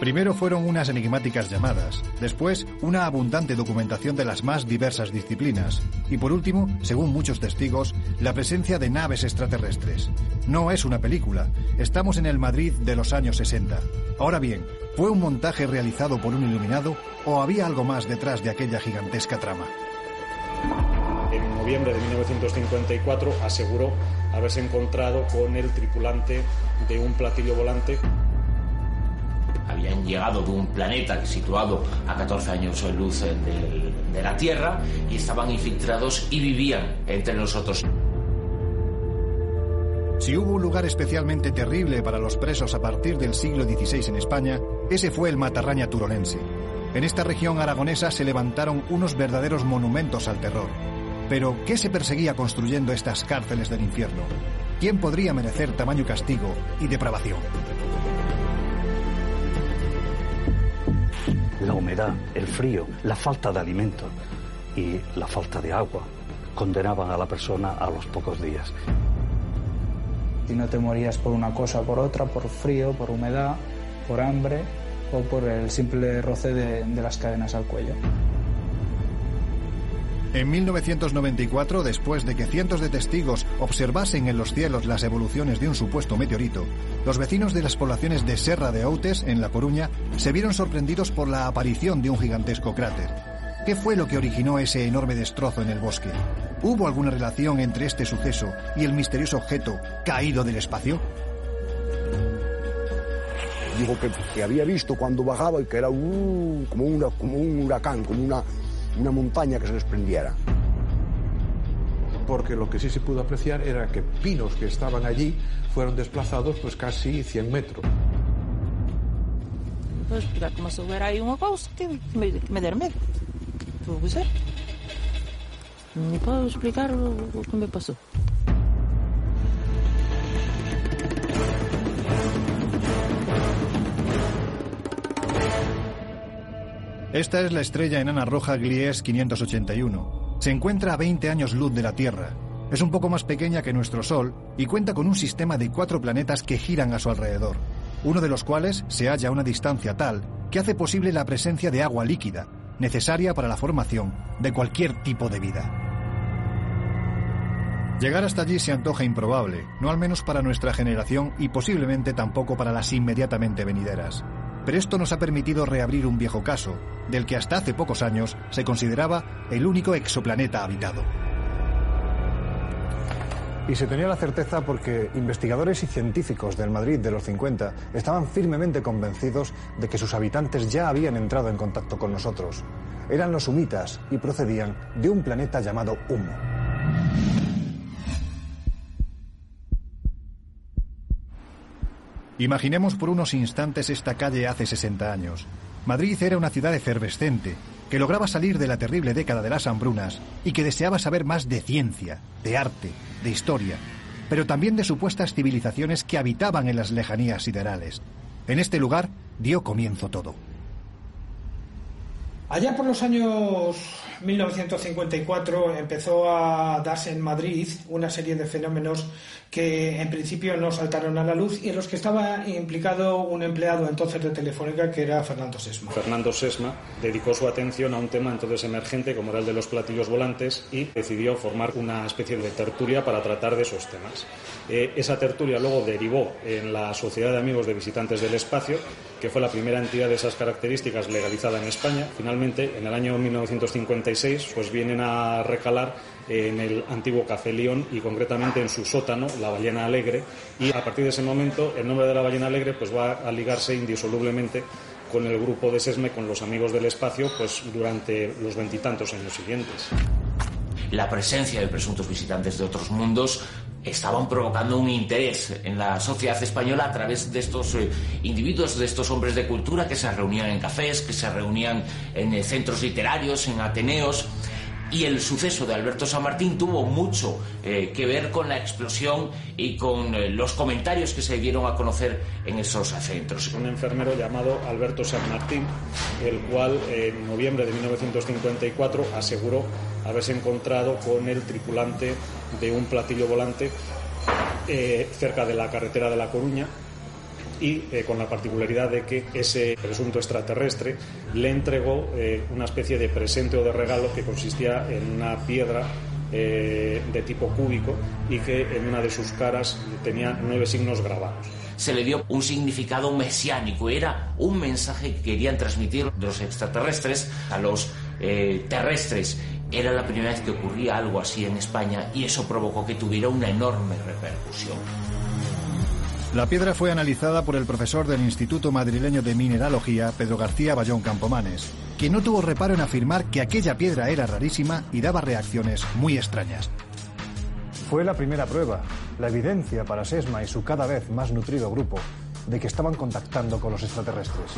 Primero fueron unas enigmáticas llamadas, después una abundante documentación de las más diversas disciplinas y por último, según muchos testigos, la presencia de naves extraterrestres. No es una película, estamos en el Madrid de los años 60. Ahora bien, ¿fue un montaje realizado por un iluminado o había algo más detrás de aquella gigantesca trama? En noviembre de 1954 aseguró haberse encontrado con el tripulante de un platillo volante habían llegado de un planeta situado a 14 años de luz de, la Tierra y estaban infiltrados y vivían entre nosotros. Si hubo un lugar especialmente terrible para los presos a partir del siglo XVI en España, ese fue el Matarraña turonense. En esta región aragonesa se levantaron unos verdaderos monumentos al terror. Pero, ¿qué se perseguía construyendo estas cárceles del infierno? ¿Quién podría merecer tamaño castigo y depravación? La humedad, el frío, la falta de alimento y la falta de agua condenaban a la persona a los pocos días. Si no te morías por una cosa o por otra, por frío, por humedad, por hambre o por el simple roce de, de las cadenas al cuello. En 1994, después de que cientos de testigos observasen en los cielos las evoluciones de un supuesto meteorito, los vecinos de las poblaciones de Serra de Outes, en La Coruña, se vieron sorprendidos por la aparición de un gigantesco cráter. ¿Qué fue lo que originó ese enorme destrozo en el bosque? ¿Hubo alguna relación entre este suceso y el misterioso objeto caído del espacio? Digo que, había visto cuando bajaba y que era un, como, como un huracán, como una, una montaña que se desprendiera. Porque lo que sí se pudo apreciar era que pinos que estaban allí fueron desplazados pues casi 100 metros. Puedo explicar como si hubiera ahí una cosa que me, me der medo. Puede ser. Ni puedo explicar lo que me pasó. Esta es la estrella enana roja Gliese 581. Se encuentra a 20 años luz de la Tierra. Es un poco más pequeña que nuestro Sol y cuenta con un sistema de cuatro planetas que giran a su alrededor, uno de los cuales se halla a una distancia tal que hace posible la presencia de agua líquida, necesaria para la formación de cualquier tipo de vida. Llegar hasta allí se antoja improbable, no al menos para nuestra generación y posiblemente tampoco para las inmediatamente venideras pero esto nos ha permitido reabrir un viejo caso, del que hasta hace pocos años se consideraba el único exoplaneta habitado. Y se tenía la certeza porque investigadores y científicos del Madrid de los 50 estaban firmemente convencidos de que sus habitantes ya habían entrado en contacto con nosotros. Eran los humitas y procedían de un planeta llamado Humo. Imaginemos por unos instantes esta calle hace 60 años. Madrid era una ciudad efervescente, que lograba salir de la terrible década de las hambrunas y que deseaba saber más de ciencia, de arte, de historia, pero también de supuestas civilizaciones que habitaban en las lejanías siderales. En este lugar dio comienzo todo. Allá por los años 1954 empezó a darse en Madrid una serie de fenómenos que en principio no saltaron a la luz y en los que estaba implicado un empleado entonces de Telefónica que era Fernando Sesma. Fernando Sesma dedicó su atención a un tema entonces emergente como era el de los platillos volantes y decidió formar una especie de tertulia para tratar de esos temas. Eh, esa tertulia luego derivó en la Sociedad de Amigos de Visitantes del Espacio, que fue la primera entidad de esas características legalizada en España. Finalmente, en el año 1956, pues vienen a recalar en el antiguo Café León y concretamente en su sótano, la Ballena Alegre, y a partir de ese momento el nombre de la Ballena Alegre pues va a ligarse indisolublemente con el grupo de SESME, con los amigos del espacio, pues durante los veintitantos años siguientes. La presencia de presuntos visitantes de otros mundos estaban provocando un interés en la sociedad española a través de estos eh, individuos, de estos hombres de cultura que se reunían en cafés, que se reunían en eh, centros literarios, en ateneos y el suceso de Alberto San Martín tuvo mucho eh, que ver con la explosión y con eh, los comentarios que se dieron a conocer en esos centros. Un enfermero llamado Alberto San Martín, el cual en noviembre de 1954 aseguró haberse encontrado con el tripulante de un platillo volante eh, cerca de la carretera de La Coruña y eh, con la particularidad de que ese presunto extraterrestre le entregó eh, una especie de presente o de regalo que consistía en una piedra eh, de tipo cúbico y que en una de sus caras tenía nueve signos grabados se le dio un significado mesiánico. Era un mensaje que querían transmitir los extraterrestres a los terrestres. Era la primera vez que ocurría algo así en España y eso provocó que tuviera una enorme repercusión. La piedra fue analizada por el profesor del Instituto Madrileño de Mineralogía, Pedro García Bayón Campomanes, quien no tuvo reparo en afirmar que aquella piedra era rarísima y daba reacciones muy extrañas. Fue la primera prueba, la evidencia para Sesma y su cada vez más nutrido grupo de que estaban contactando con los extraterrestres.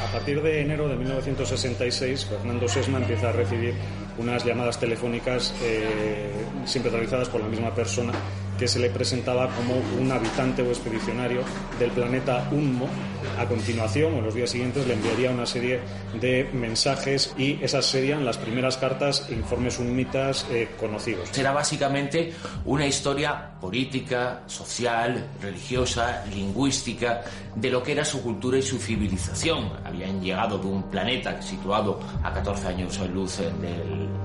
A partir de enero de 1966, Fernando Sesma empieza a recibir unas llamadas telefónicas eh, siempre realizadas por la misma persona que se le presentaba como un habitante o expedicionario del planeta Unmo. A continuación, o en los días siguientes, le enviaría una serie de mensajes y esas serían las primeras cartas e informes unmitas eh, conocidos. Será básicamente una historia política, social, religiosa, lingüística, de lo que era su cultura y su civilización. Habían llegado de un planeta situado a 14 años de luz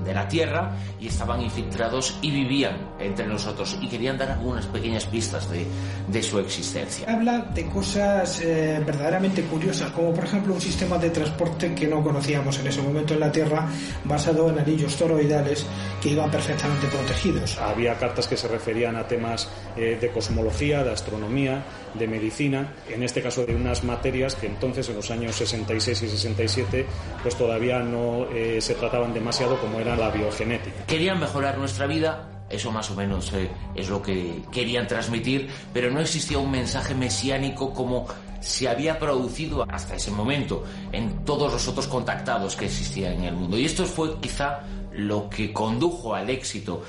de la Tierra y estaban infiltrados y vivían entre nosotros y querían algunas pequeñas pistas de, de su existencia. Habla de cosas eh, verdaderamente curiosas, como por ejemplo un sistema de transporte que no conocíamos en ese momento en la Tierra, basado en anillos toroidales que iban perfectamente protegidos. Había cartas que se referían a temas eh, de cosmología, de astronomía, de medicina, en este caso de unas materias que entonces en los años 66 y 67 pues todavía no eh, se trataban demasiado como era la biogenética. Querían mejorar nuestra vida eso más o menos eh, es lo que querían transmitir, pero no existía un mensaje mesiánico como se había producido hasta ese momento en todos los otros contactados que existían en el mundo. Y esto fue quizá lo que condujo al éxito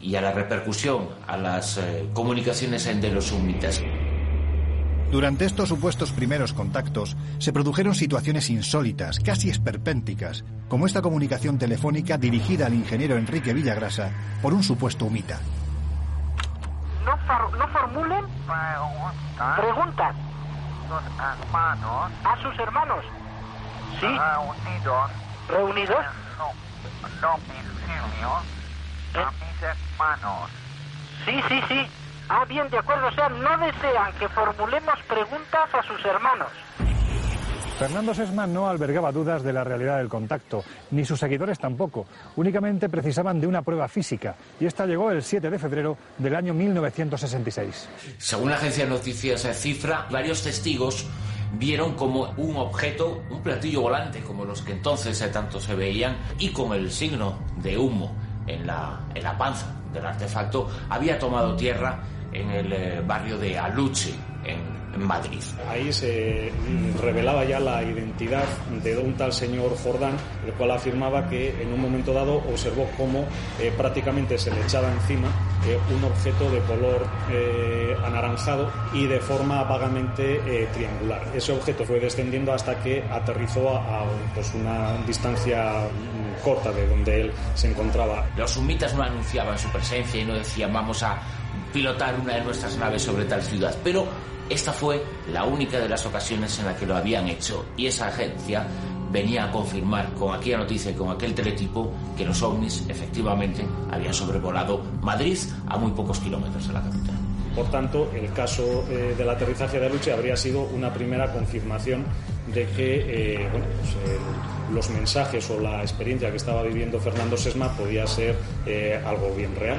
y a la repercusión a las eh, comunicaciones de los sumitas. Durante estos supuestos primeros contactos se produjeron situaciones insólitas, casi esperpénticas, como esta comunicación telefónica dirigida al ingeniero Enrique Villagrasa por un supuesto humita. No, formulen preguntas a sus hermanos. ¿Sí? Reunidos. ¿Reunidos? a mis hermanos. Sí, sí, sí. Ah, bien, de acuerdo. O sea, no desean que formulemos preguntas a sus hermanos. Fernando Sesma no albergaba dudas de la realidad del contacto, ni sus seguidores tampoco. Únicamente precisaban de una prueba física, y esta llegó el 7 de febrero del año 1966. Según la agencia de noticias Cifra, varios testigos vieron como un objeto, un platillo volante, como los que entonces tanto se veían, y con el signo de humo en la, en la panza del artefacto, había tomado tierra en el eh, barrio de Aluche, en, Madrid. Ahí se revelaba ya la identidad de un tal señor Jordán, el cual afirmaba que en un momento dado observó cómo eh, prácticamente se le echaba encima eh, un objeto de color anaranjado y de forma vagamente triangular. Ese objeto fue descendiendo hasta que aterrizó a, pues, una distancia mm, corta de donde él se encontraba. Los sumitas no anunciaban su presencia y no decían vamos a pilotar una de nuestras naves sobre tal ciudad, pero esta fue la única de las ocasiones en la que lo habían hecho y esa agencia venía a confirmar con aquella noticia y con aquel teletipo que los ovnis efectivamente habían sobrevolado Madrid a muy pocos kilómetros de la capital. Por tanto, el caso eh, del aterrizaje de Luche habría sido una primera confirmación de que eh, pues, eh, los mensajes o la experiencia que estaba viviendo Fernando Sesma podía ser algo bien real.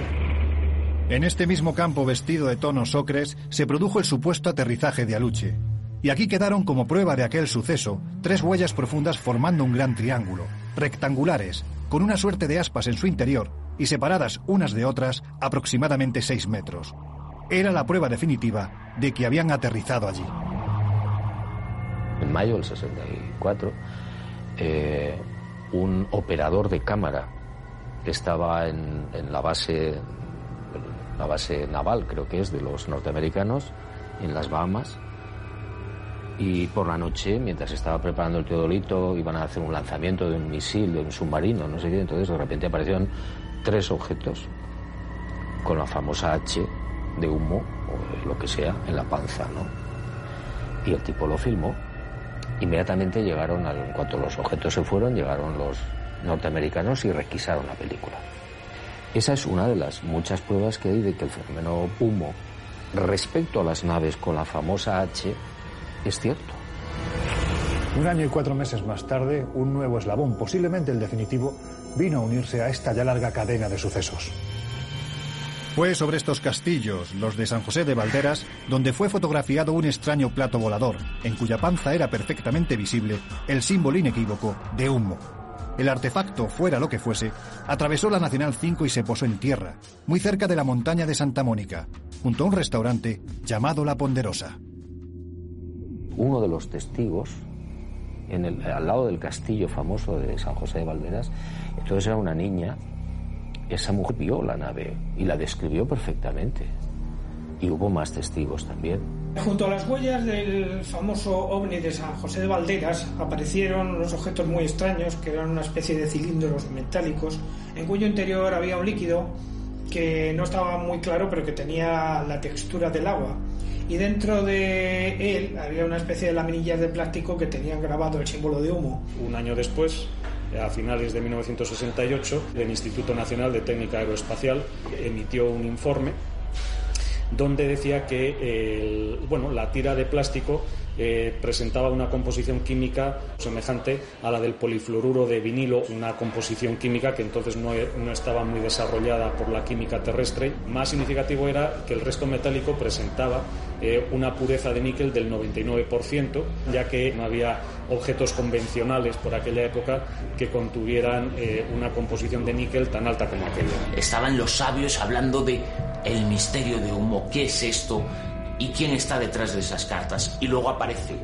En este mismo campo vestido de tonos ocres se produjo el supuesto aterrizaje de Aluche. Y aquí quedaron como prueba de aquel suceso tres huellas profundas formando un gran triángulo, rectangulares, con una suerte de aspas en su interior y separadas unas de otras aproximadamente seis metros. Era la prueba definitiva de que habían aterrizado allí. En mayo del 64, eh, un operador de cámara que estaba en, en la base la base naval, creo que es, de los norteamericanos en las Bahamas. Y por la noche, mientras estaba preparando el teodolito, iban a hacer un lanzamiento de un misil, de un submarino, no sé qué. Entonces, de repente aparecieron tres objetos con la famosa H de humo, lo que sea en la panza, ¿no? Y el tipo lo filmó. Inmediatamente llegaron, en cuanto los objetos se fueron, llegaron los norteamericanos y requisaron la película. Esa es una de las muchas pruebas que hay de que el fenómeno humo respecto a las naves con la famosa H es cierto. Un año y cuatro meses más tarde, un nuevo eslabón, posiblemente el definitivo, vino a unirse a esta ya larga cadena de sucesos. Fue sobre estos castillos, los de San José de Valderas, donde fue fotografiado un extraño plato volador, en cuya panza era perfectamente visible el símbolo inequívoco de humo. El artefacto, fuera lo que fuese, atravesó la Nacional 5 y se posó en tierra, muy cerca de la montaña de Santa Mónica, junto a un restaurante llamado La Ponderosa. Uno de los testigos, al lado del castillo famoso de San José de Valderas, entonces era una niña, esa mujer vio la nave y la describió perfectamente. Y hubo más testigos también. Junto a las huellas del famoso ovni de San José de Valderas aparecieron unos objetos muy extraños que eran una especie de cilindros metálicos en cuyo interior había un líquido que no estaba muy claro pero que tenía la textura del agua y dentro de él había una especie de laminillas de plástico que tenían grabado el símbolo de humo. Un año después, a finales de 1968, el Instituto Nacional de Técnica Aeroespacial emitió un informe donde decía que bueno, la tira de plástico eh, presentaba una composición química semejante a la del polifluoruro de vinilo, una composición química que entonces no, no, estaba muy desarrollada por la química terrestre. Más significativo era que el resto metálico presentaba eh, una pureza de níquel del 99%, ya que no había objetos convencionales por aquella época que contuvieran eh, una composición de níquel tan alta como aquella. Estaban los sabios hablando de el misterio de humo, qué es esto y quién está detrás de esas cartas. Y luego aparece,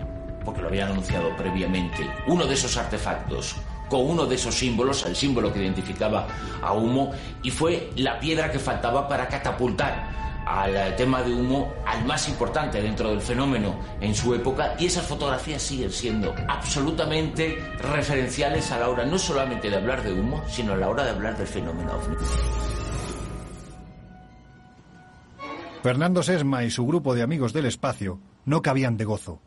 porque lo habían anunciado previamente, uno de esos artefactos con uno de esos símbolos, el símbolo que identificaba a humo, y fue la piedra que faltaba para catapultar al tema de humo al más importante dentro del fenómeno en su época y esas fotografías siguen siendo absolutamente referenciales a la hora no solamente de hablar de humo, sino a la hora de hablar del fenómeno ovni. Fernando Sesma y su grupo de amigos del espacio no cabían de gozo.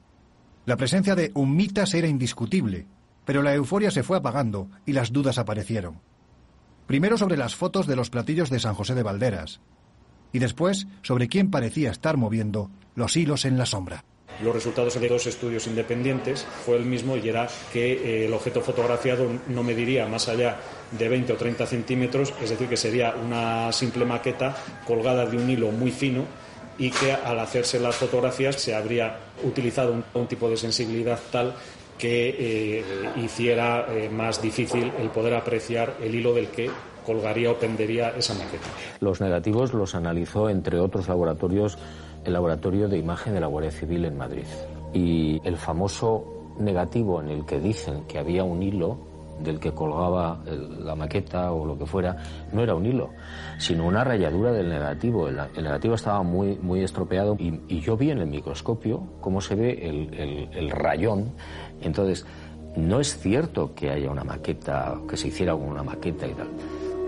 La presencia de humitas era indiscutible, pero la euforia se fue apagando y las dudas aparecieron. Primero sobre las fotos de los platillos de San José de Valderas, y después sobre quién parecía estar moviendo los hilos en la sombra. Los resultados de dos estudios independientes fue el mismo y era que eh, el objeto fotografiado no mediría más allá de 20 o 30 centímetros, es decir, que sería una simple maqueta colgada de un hilo muy fino y que al hacerse las fotografías se habría utilizado un, tipo de sensibilidad tal que eh, hiciera eh, más difícil el poder apreciar el hilo del que colgaría o pendería esa maqueta. Los negativos los analizó, entre otros laboratorios, el laboratorio de imagen de la Guardia Civil en Madrid. Y el famoso negativo en el que dicen que había un hilo del que colgaba el, la maqueta o lo que fuera, no era un hilo, sino una rayadura del negativo. El, negativo estaba muy, muy estropeado y, yo vi en el microscopio cómo se ve el, el, el rayón. Entonces, no es cierto que haya una maqueta, que se hiciera una maqueta y tal.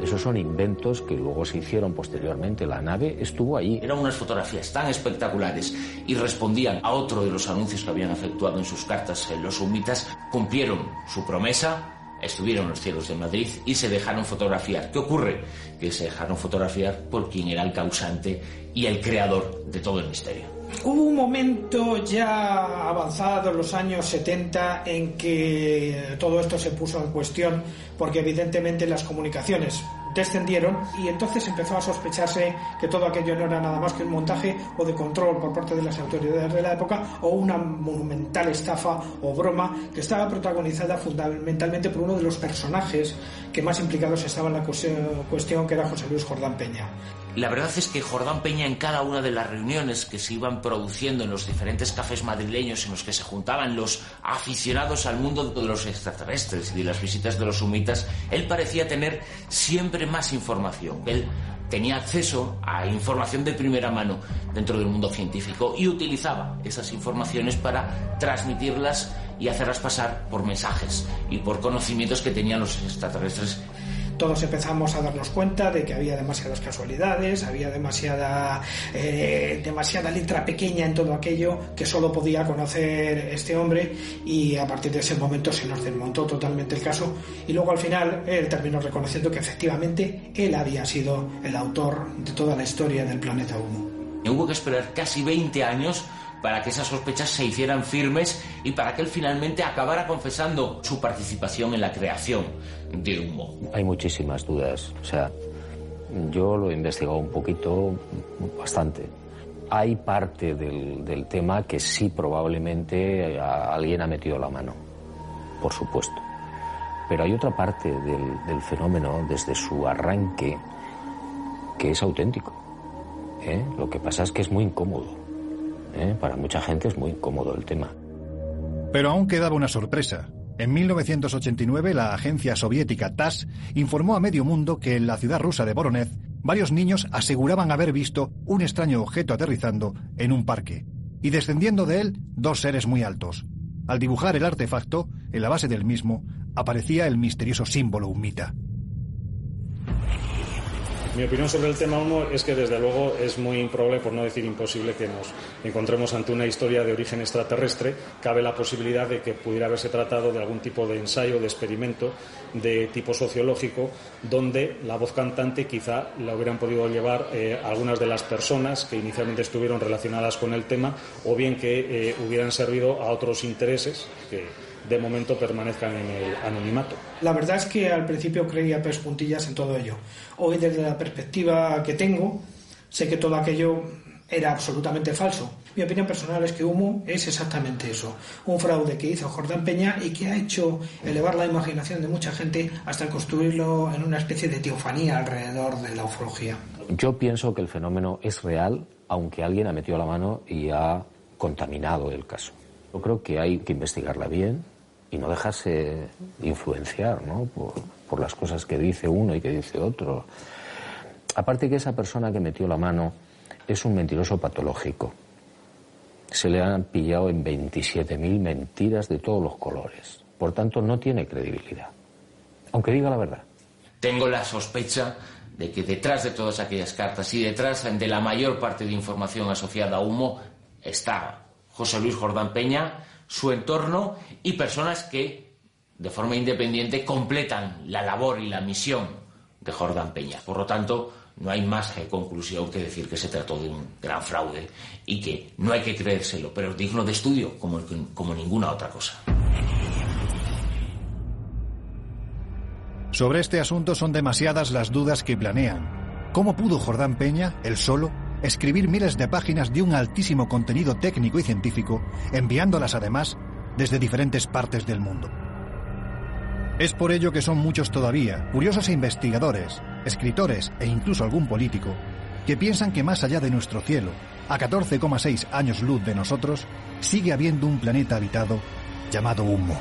Esos son inventos que luego se hicieron posteriormente. La nave estuvo ahí. Eran unas fotografías tan espectaculares y respondían a otro de los anuncios que habían efectuado en sus cartas los sumitas. Cumplieron su promesa, estuvieron los cielos de Madrid y se dejaron fotografiar. ¿Qué ocurre? Que se dejaron fotografiar por quien era el causante y el creador de todo el misterio. Hubo un momento ya avanzado en los años 70 en que todo esto se puso en cuestión porque evidentemente las comunicaciones descendieron y entonces empezó a sospecharse que todo aquello no era nada más que un montaje o de control por parte de las autoridades de la época o una monumental estafa o broma que estaba protagonizada fundamentalmente por uno de los personajes que más implicados estaba en la cuestión que era José Luis Jordán Peña. La verdad es que Jordán Peña en cada una de las reuniones que se iban produciendo en los diferentes cafés madrileños en los que se juntaban los aficionados al mundo de los extraterrestres y de las visitas de los sumitas, él parecía tener siempre más información. Él tenía acceso a información de primera mano dentro del mundo científico y utilizaba esas informaciones para transmitirlas y hacerlas pasar por mensajes y por conocimientos que tenían los extraterrestres todos empezamos a darnos cuenta de que había demasiadas casualidades, había demasiada, eh, demasiada letra pequeña en todo aquello que solo podía conocer este hombre y a partir de ese momento se nos desmontó totalmente el caso y luego al final él terminó reconociendo que efectivamente él había sido el autor de toda la historia del planeta Humo. Hubo que esperar casi 20 años para que esas sospechas se hicieran firmes y para que él finalmente acabara confesando su participación en la creación de Humo. Hay muchísimas dudas. O sea, yo lo he investigado un poquito, bastante. Hay parte del, del tema que sí probablemente alguien ha metido la mano, por supuesto. Pero hay otra parte del, del fenómeno desde su arranque que es auténtico. ¿eh? Lo que pasa es que es muy incómodo. ¿Eh? Para mucha gente es muy incómodo el tema. Pero aún quedaba una sorpresa. En 1989, la agencia soviética TASS informó a medio mundo que en la ciudad rusa de Voronezh, varios niños aseguraban haber visto un extraño objeto aterrizando en un parque y descendiendo de él dos seres muy altos. Al dibujar el artefacto, en la base del mismo, aparecía el misterioso símbolo humita. Mi opinión sobre el tema 1 es que desde luego es muy improbable, por no decir imposible, que nos encontremos ante una historia de origen extraterrestre. Cabe la posibilidad de que pudiera haberse tratado de algún tipo de ensayo, de experimento de tipo sociológico, donde la voz cantante quizá la hubieran podido llevar eh, algunas de las personas que inicialmente estuvieron relacionadas con el tema, o bien que eh, hubieran servido a otros intereses que de momento permanezcan en el anonimato. La verdad es que al principio creía pez puntillas en todo ello. Hoy, desde la perspectiva que tengo, sé que todo aquello era absolutamente falso. Mi opinión personal es que Humo es exactamente eso, un fraude que hizo Jordán Peña y que ha hecho elevar la imaginación de mucha gente hasta construirlo en una especie de teofanía alrededor de la ufología. Yo pienso que el fenómeno es real, aunque alguien ha metido la mano y ha contaminado el caso. Yo creo que hay que investigarla bien y no dejarse influenciar ¿no? por, por las cosas que dice uno y que dice otro. Aparte que esa persona que metió la mano es un mentiroso patológico. Se le han pillado en 27.000 mentiras de todos los colores. Por tanto, no tiene credibilidad. Aunque diga la verdad. Tengo la sospecha de que detrás de todas aquellas cartas y detrás de la mayor parte de información asociada a humo está José Luis Jordán Peña, su entorno y personas que, de forma independiente, completan la labor y la misión de Jordán Peña. Por lo tanto, no hay más conclusión que decir que se trató de un gran fraude y que no hay que creérselo, pero digno de estudio como, como ninguna otra cosa. Sobre este asunto son demasiadas las dudas que planean. ¿Cómo pudo Jordán Peña, el solo, escribir miles de páginas de un altísimo contenido técnico y científico, enviándolas además desde diferentes partes del mundo? Es por ello que son muchos todavía, curiosos e investigadores, escritores e incluso algún político, que piensan que más allá de nuestro cielo, a 14,6 años luz de nosotros, sigue habiendo un planeta habitado llamado Humo.